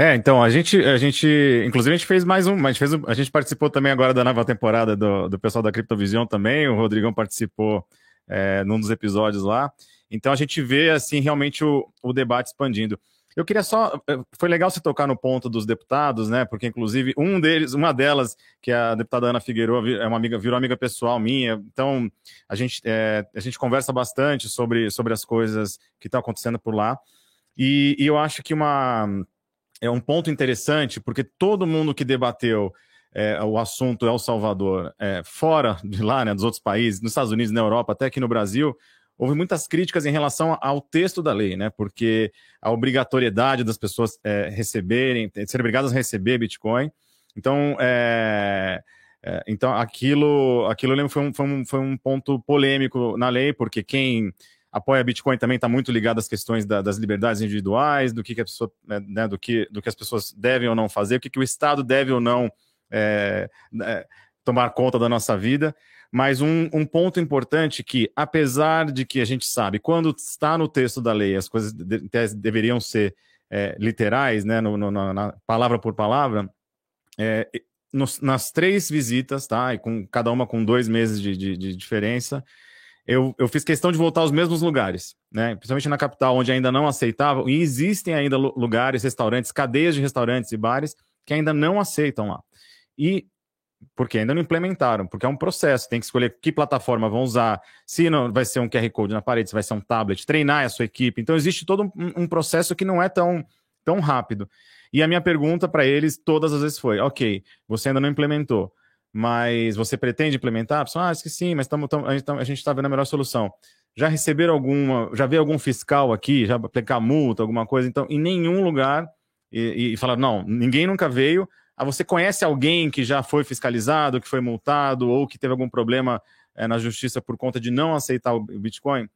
É, então, a gente, a gente, inclusive a gente fez mais um, a gente, fez, a gente participou também agora da nova temporada do, do pessoal da Criptovisão também, o Rodrigão participou é, num dos episódios lá, então a gente vê, assim, realmente o, o debate expandindo. Eu queria só. Eh, foi legal você tocar no ponto dos deputados, né? Porque, inclusive, um deles, uma delas, que é a deputada Ana Figueiredo, é uma amiga, virou amiga pessoal minha. Então, a gente, é, a gente conversa bastante sobre, sobre as coisas que estão acontecendo por lá. E, e, eu acho que uma, é um ponto interessante, porque todo mundo que debateu é, o assunto El Salvador é, fora de lá, né, dos outros países, nos Estados Unidos, na Europa, até aqui no Brasil, houve muitas críticas em relação ao texto da lei, né? Porque a obrigatoriedade das pessoas é, receberem, serem obrigadas a receber Bitcoin. Então, é, é, então aquilo, aquilo foi um, foi, um, foi um ponto polêmico na lei, porque quem apoia Bitcoin também está muito ligado às questões da, das liberdades individuais, do que, que a pessoa, né, né, do que, do que as pessoas devem ou não fazer, o que, que o Estado deve ou não é, é, tomar conta da nossa vida. Mas um, um, ponto importante que, apesar de que a gente sabe, quando está no texto da lei, as coisas de, de, deveriam ser é, literais, né, no, no, na, palavra por palavra, é, nos, nas três visitas, tá, e com cada uma com dois meses de, de, de diferença, eu, eu, fiz questão de voltar aos mesmos lugares, né? Principalmente na capital, onde ainda não aceitavam, e existem ainda lugares, restaurantes, cadeias de restaurantes e bares que ainda não aceitam lá. E porque ainda não implementaram, porque é um processo, tem que escolher que plataforma vão usar, se não vai ser um QR Code na parede, se vai ser um tablet, treinar a sua equipe. Então, existe todo um, um processo que não é tão, tão rápido. E a minha pergunta para eles todas as vezes foi: ok, você ainda não implementou, mas você pretende implementar? ah, acho que sim, mas tamo, tamo, a gente está vendo a melhor solução. Já receberam alguma, já veio algum fiscal aqui, já aplicar multa, alguma coisa? Então, em nenhum lugar, e, e falaram, não, ninguém nunca veio, ah, você conhece alguém que já foi fiscalizado, que foi multado ou que teve algum problema é, na justiça por conta de não aceitar o Bitcoin?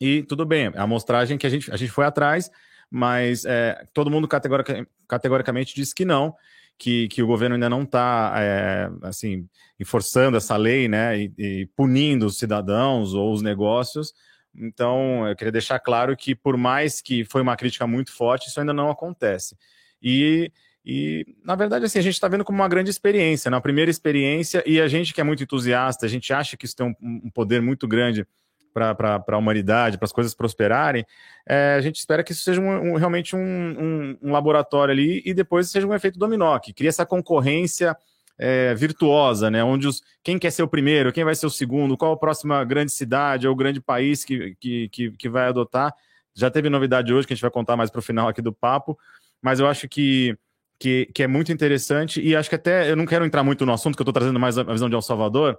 E tudo bem, a amostragem que a gente, a gente foi atrás, mas é, todo mundo categorica, categoricamente disse que não, que, que o governo ainda não está é, assim enforçando essa lei, né, e, e, punindo os cidadãos ou os negócios. Então, eu queria deixar claro que por mais que foi uma crítica muito forte, isso ainda não acontece. E e, na verdade, assim, a gente está vendo como uma grande experiência, né? a primeira experiência, e a gente que é muito entusiasta, a gente acha que isso tem um, um poder muito grande para a humanidade, para as coisas prosperarem, é, a gente espera que isso seja um, um, realmente um, um, laboratório ali e depois seja um efeito dominó, que cria essa concorrência é, virtuosa, né? Onde os, quem quer ser o primeiro, quem vai ser o segundo, qual a próxima grande cidade ou grande país que, que, que, que vai adotar. Já teve novidade hoje que a gente vai contar mais para o final aqui do papo, mas eu acho que que, que é muito interessante e acho que até eu não quero entrar muito no assunto, que eu estou trazendo mais a visão de El Salvador,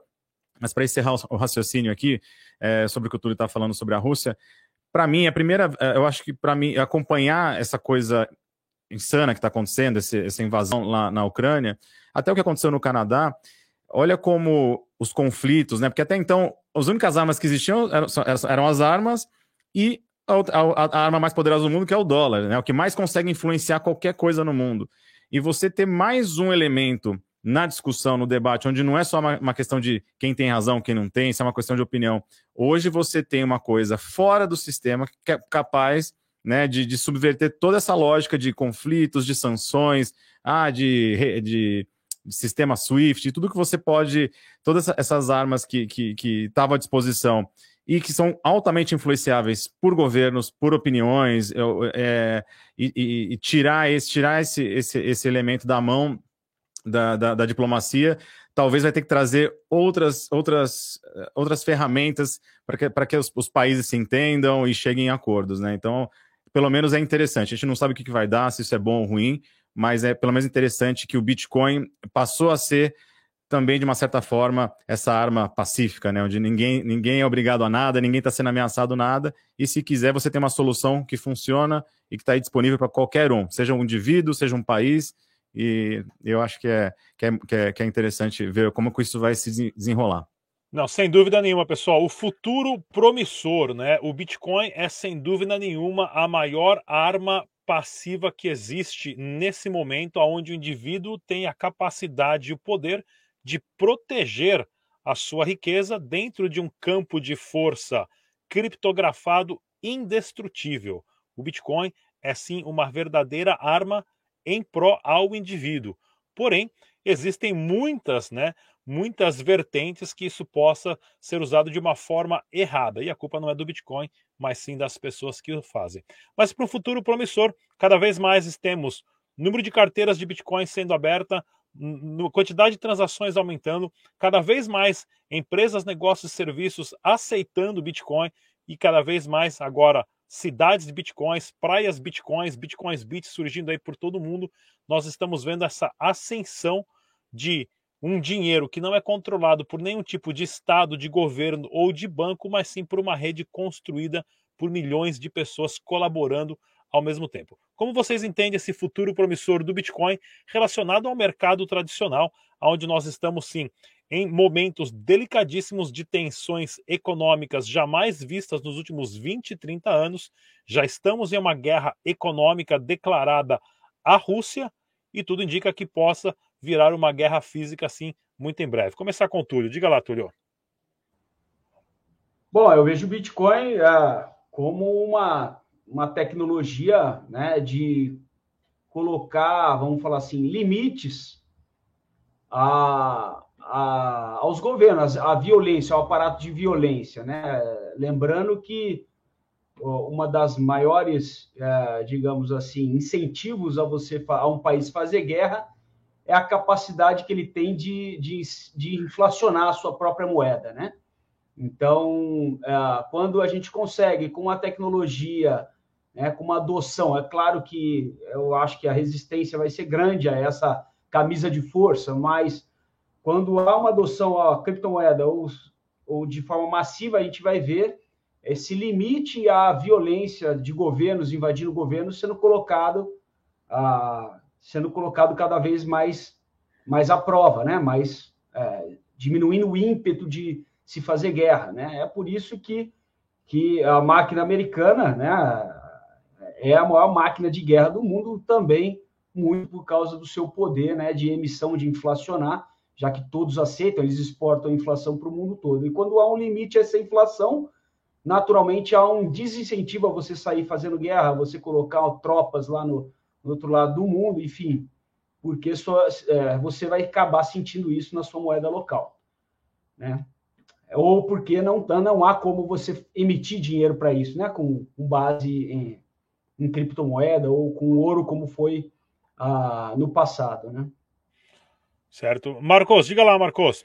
mas para encerrar o raciocínio aqui é, sobre o que o Túlio está falando sobre a Rússia, para mim, a primeira, é, eu acho que para mim, acompanhar essa coisa insana que está acontecendo, esse, essa invasão lá na Ucrânia, até o que aconteceu no Canadá, olha como os conflitos, né? Porque até então, as únicas armas que existiam eram, eram as armas e a, a, a, arma mais poderosa do mundo, que é o dólar, né? O que mais consegue influenciar qualquer coisa no mundo e você ter mais um elemento na discussão, no debate, onde não é só uma, uma, questão de quem tem razão, quem não tem, isso é uma questão de opinião. Hoje você tem uma coisa fora do sistema que é capaz né, de, de subverter toda essa lógica de conflitos, de sanções, ah, de, de, de sistema SWIFT, tudo que você pode, todas essas armas que estavam que, que à disposição e que são altamente influenciáveis por governos, por opiniões, é, e, e, e, tirar, esse, tirar esse, esse, esse elemento da mão da, da, da, diplomacia, talvez vai ter que trazer outras, outras, outras ferramentas para que, que os, os, países se entendam e cheguem a acordos. Né? Então, pelo menos é interessante. A gente não sabe o que, que vai dar, se isso é bom ou ruim, mas é pelo menos interessante que o Bitcoin passou a ser também, de uma certa forma, essa arma pacífica, né? Onde ninguém, ninguém é obrigado a nada, ninguém está sendo ameaçado nada, e se quiser, você tem uma solução que funciona e que está disponível para qualquer um, seja um indivíduo, seja um país, e eu acho que é, que é, que é, que é interessante ver como que isso vai se desenrolar. Não, sem dúvida nenhuma, pessoal. O futuro promissor, né? O Bitcoin é sem dúvida nenhuma a maior arma passiva que existe nesse momento, onde o indivíduo tem a capacidade e o poder de proteger a sua riqueza dentro de um campo de força criptografado indestrutível. O Bitcoin é sim uma verdadeira arma em pró ao indivíduo. Porém, existem muitas, né, muitas vertentes que isso possa ser usado de uma forma errada. E a culpa não é do Bitcoin, mas sim das pessoas que o fazem. Mas para um futuro promissor, cada vez mais temos número de carteiras de Bitcoin sendo aberta, quantidade de transações aumentando, cada vez mais empresas, negócios e serviços aceitando Bitcoin e cada vez mais agora cidades de bitcoins, praias bitcoins, bitcoins bits surgindo aí por todo mundo. Nós estamos vendo essa ascensão de um dinheiro que não é controlado por nenhum tipo de estado, de governo ou de banco, mas sim por uma rede construída por milhões de pessoas colaborando ao mesmo tempo. Como vocês entendem esse futuro promissor do Bitcoin relacionado ao mercado tradicional, onde nós estamos sim em momentos delicadíssimos de tensões econômicas jamais vistas nos últimos 20, 30 anos. Já estamos em uma guerra econômica declarada à Rússia e tudo indica que possa virar uma guerra física assim muito em breve. Começar com o Túlio. Diga lá, Túlio. Bom, eu vejo o Bitcoin é, como uma uma tecnologia né, de colocar, vamos falar assim, limites a, a, aos governos, a violência, ao aparato de violência. Né? Lembrando que uma das maiores, é, digamos assim, incentivos a você a um país fazer guerra é a capacidade que ele tem de, de, de inflacionar a sua própria moeda, né? Então, é, quando a gente consegue, com a tecnologia, né, com uma adoção, é claro que eu acho que a resistência vai ser grande a essa camisa de força, mas quando há uma adoção à criptomoeda ou, ou de forma massiva, a gente vai ver esse limite à violência de governos invadindo governos sendo colocado, ah, sendo colocado cada vez mais, mais à prova, né? mais é, diminuindo o ímpeto de se fazer guerra. Né? É por isso que, que a máquina americana né, é a maior máquina de guerra do mundo também, muito por causa do seu poder né, de emissão, de inflacionar, já que todos aceitam, eles exportam a inflação para o mundo todo. E quando há um limite a essa inflação, naturalmente há um desincentivo a você sair fazendo guerra, você colocar tropas lá no, no outro lado do mundo, enfim, porque só, é, você vai acabar sentindo isso na sua moeda local. Né? ou porque não, não há como você emitir dinheiro para isso, né? com, com base em, em, criptomoeda ou com ouro, como foi ah, no passado. Né? Certo. Marcos, diga lá, Marcos.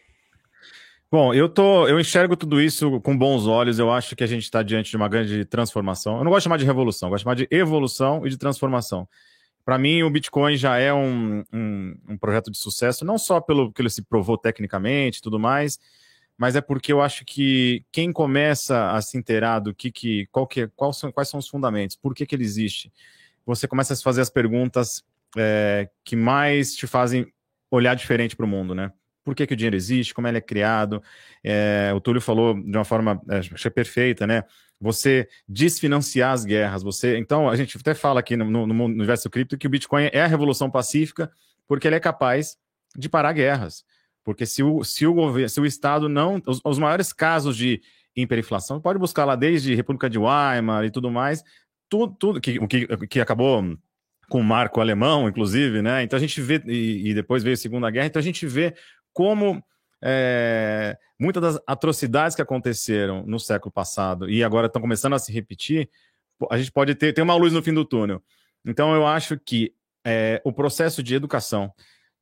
Bom, eu tô, eu enxergo tudo isso com bons olhos. Eu acho que a gente está diante de uma grande transformação. Eu não gosto de chamar de revolução, eu gosto de chamar de evolução e de transformação. Para mim, o Bitcoin já é um, um, um, projeto de sucesso, não só pelo que ele se provou tecnicamente e tudo mais, mas é porque eu acho que quem começa a se inteirar do que, que, qual que quais, são, quais são os fundamentos, por que, que ele existe, você começa a se fazer as perguntas é, que mais te fazem olhar diferente para o mundo, né? Por que, que o dinheiro existe, como ele é criado? É, o Túlio falou de uma forma, é, que é perfeita, né? Você desfinanciar as guerras, você. Então, a gente até fala aqui no, no, no universo cripto que o Bitcoin é a revolução pacífica, porque ele é capaz de parar guerras. Porque se o, se o, governo, se o Estado não. Os, os maiores casos de hiperinflação, pode buscar lá desde República de Weimar e tudo mais, tudo, tudo que, que, que acabou com o marco alemão, inclusive, né? Então a gente vê, e, e depois veio a Segunda Guerra, então a gente vê como é, muitas das atrocidades que aconteceram no século passado e agora estão começando a se repetir, a gente pode ter, ter uma luz no fim do túnel. Então eu acho que é, o processo de educação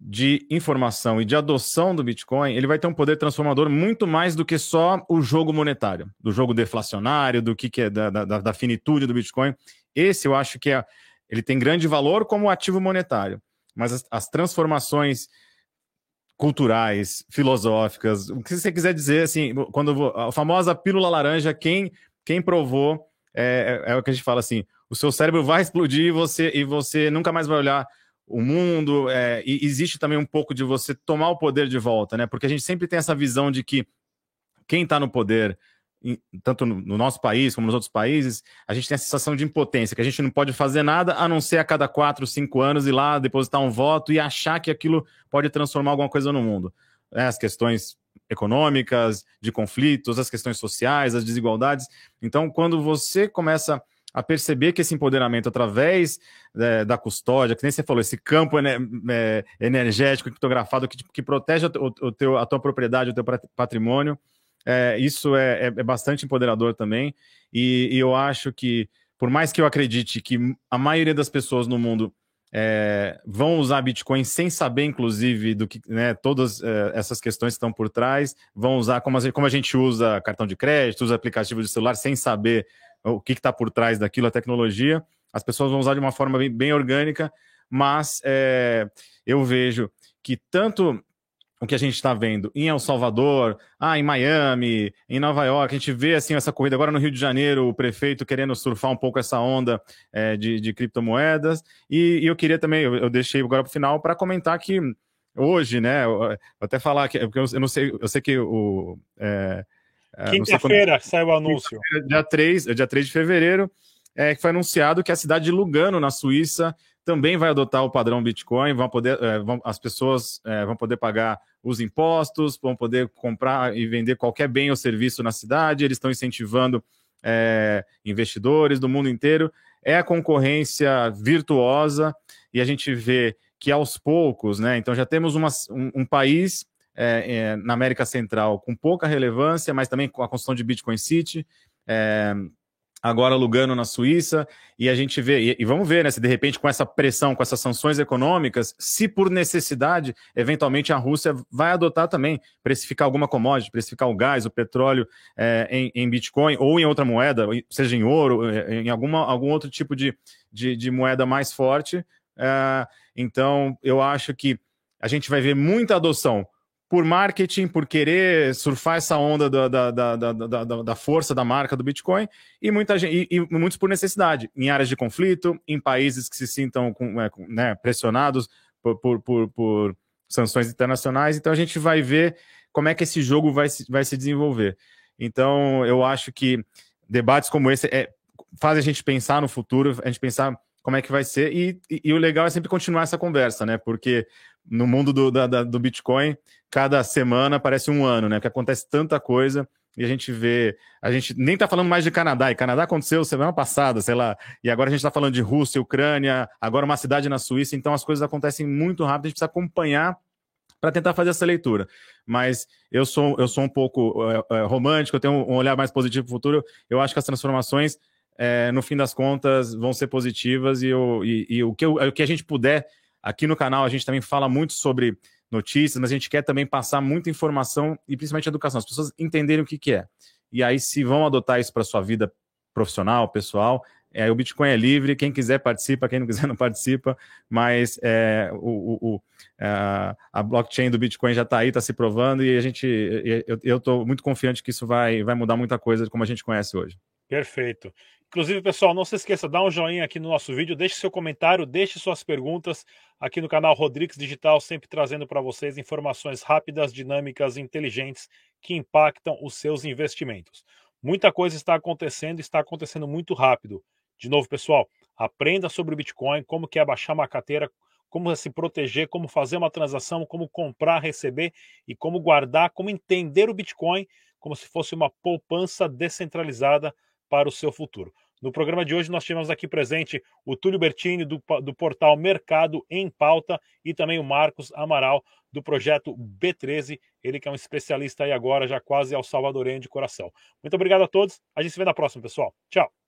de informação e de adoção do Bitcoin, ele vai ter um poder transformador muito mais do que só o jogo monetário, do jogo deflacionário, do que, que é da, da, da finitude do Bitcoin. Esse eu acho que é, ele tem grande valor como ativo monetário, mas as, as transformações culturais, filosóficas, o que você quiser dizer, assim, quando a famosa pílula laranja, quem, quem provou, é, é, é o que a gente fala assim, o seu cérebro vai explodir e você, e você nunca mais vai olhar o mundo, é, e existe também um pouco de você tomar o poder de volta, né? Porque a gente sempre tem essa visão de que quem está no poder, tanto no nosso país como nos outros países, a gente tem a sensação de impotência, que a gente não pode fazer nada a não ser a cada quatro, cinco anos ir lá depositar um voto e achar que aquilo pode transformar alguma coisa no mundo. É, as questões econômicas, de conflitos, as questões sociais, as desigualdades. Então, quando você começa perceber que esse empoderamento através é, da custódia, que nem você falou, esse campo é, energético criptografado que, que protege o, o teu, a tua propriedade, o teu patrimônio, é, isso é, é, é, bastante empoderador também. E, e, eu acho que, por mais que eu acredite que a maioria das pessoas no mundo é, vão usar Bitcoin sem saber, inclusive, do que né, todas essas questões que estão por trás, vão usar como a, como a gente usa cartão de crédito, usa aplicativo de celular sem saber o que está por trás daquilo, a tecnologia. As pessoas vão usar de uma forma bem, bem orgânica, mas é, eu vejo que tanto o que a gente está vendo em El Salvador, ah, em Miami, em Nova York, a gente vê assim essa corrida agora no Rio de Janeiro, o prefeito querendo surfar um pouco essa onda é, de, de, criptomoedas. E, e, eu queria também, eu, eu deixei agora para o final para comentar que hoje, né, até falar que porque eu, eu, não sei, eu sei que o é, é, Quinta-feira sai o anúncio. Dia 3, dia 3 de fevereiro, é, que foi anunciado que a cidade de Lugano, na Suíça, também vai adotar o padrão Bitcoin. Vão poder, é, vão, as pessoas é, vão poder pagar os impostos, vão poder comprar e vender qualquer bem ou serviço na cidade. Eles estão incentivando é, investidores do mundo inteiro. É a concorrência virtuosa e a gente vê que aos poucos, né? Então já temos uma, um, um país é, é, na América Central com pouca relevância, mas também com a construção de Bitcoin City. É, agora Lugano na Suíça, e a gente vê, e, e, vamos ver, né, se de repente com essa pressão, com essas sanções econômicas, se por necessidade, eventualmente a Rússia vai adotar também, precificar alguma commodity, precificar o gás, o petróleo é, em, em, Bitcoin ou em outra moeda, seja em ouro, é, em alguma, algum outro tipo de, de, de moeda mais forte. É, então, eu acho que a gente vai ver muita adoção por marketing, por querer surfar essa onda da, da, da, da, da força da marca do Bitcoin, e, muita gente, e, e, muitos por necessidade, em áreas de conflito, em países que se sintam com, é, né, pressionados por, por, por, por, sanções internacionais. Então a gente vai ver como é que esse jogo vai, vai se desenvolver. Então eu acho que debates como esse é, fazem a gente pensar no futuro, a gente pensar como é que vai ser, e, e, e o legal é sempre continuar essa conversa, né? Porque no mundo do, da, da, do Bitcoin, cada semana parece um ano, né? Que acontece tanta coisa e a gente vê. A gente nem está falando mais de Canadá, e Canadá aconteceu semana passada, sei lá, e agora a gente está falando de Rússia, Ucrânia, agora uma cidade na Suíça, então as coisas acontecem muito rápido, a gente precisa acompanhar para tentar fazer essa leitura. Mas eu sou, eu sou um pouco é, romântico, eu tenho um olhar mais positivo para o futuro. Eu acho que as transformações, é, no fim das contas, vão ser positivas e, eu, e, e o, que eu, o que a gente puder Aqui no canal a gente também fala muito sobre notícias, mas a gente quer também passar muita informação e principalmente educação, as pessoas entenderem o que, que é. E aí, se vão adotar isso para sua vida profissional, pessoal, é, o Bitcoin é livre, quem quiser participa, quem não quiser não participa, mas é, o, o, a, a blockchain do Bitcoin já está aí, está se provando, e a gente, eu estou muito confiante que isso vai, vai mudar muita coisa como a gente conhece hoje. Perfeito. Inclusive, pessoal, não se esqueça, dá um joinha aqui no nosso vídeo, deixe seu comentário, deixe suas perguntas aqui no canal Rodrigues Digital, sempre trazendo para vocês informações rápidas, dinâmicas inteligentes que impactam os seus investimentos. Muita coisa está acontecendo, está acontecendo muito rápido. De novo, pessoal, aprenda sobre o Bitcoin, como que é baixar uma carteira, como se proteger, como fazer uma transação, como comprar, receber e como guardar, como entender o Bitcoin como se fosse uma poupança descentralizada para o seu futuro. No programa de hoje, nós tivemos aqui presente o Túlio Bertini, do, do portal Mercado em Pauta, e também o Marcos Amaral, do projeto B13, ele que é um especialista aí agora, já quase ao salvadorenho de coração. Muito obrigado a todos, a gente se vê na próxima, pessoal. Tchau!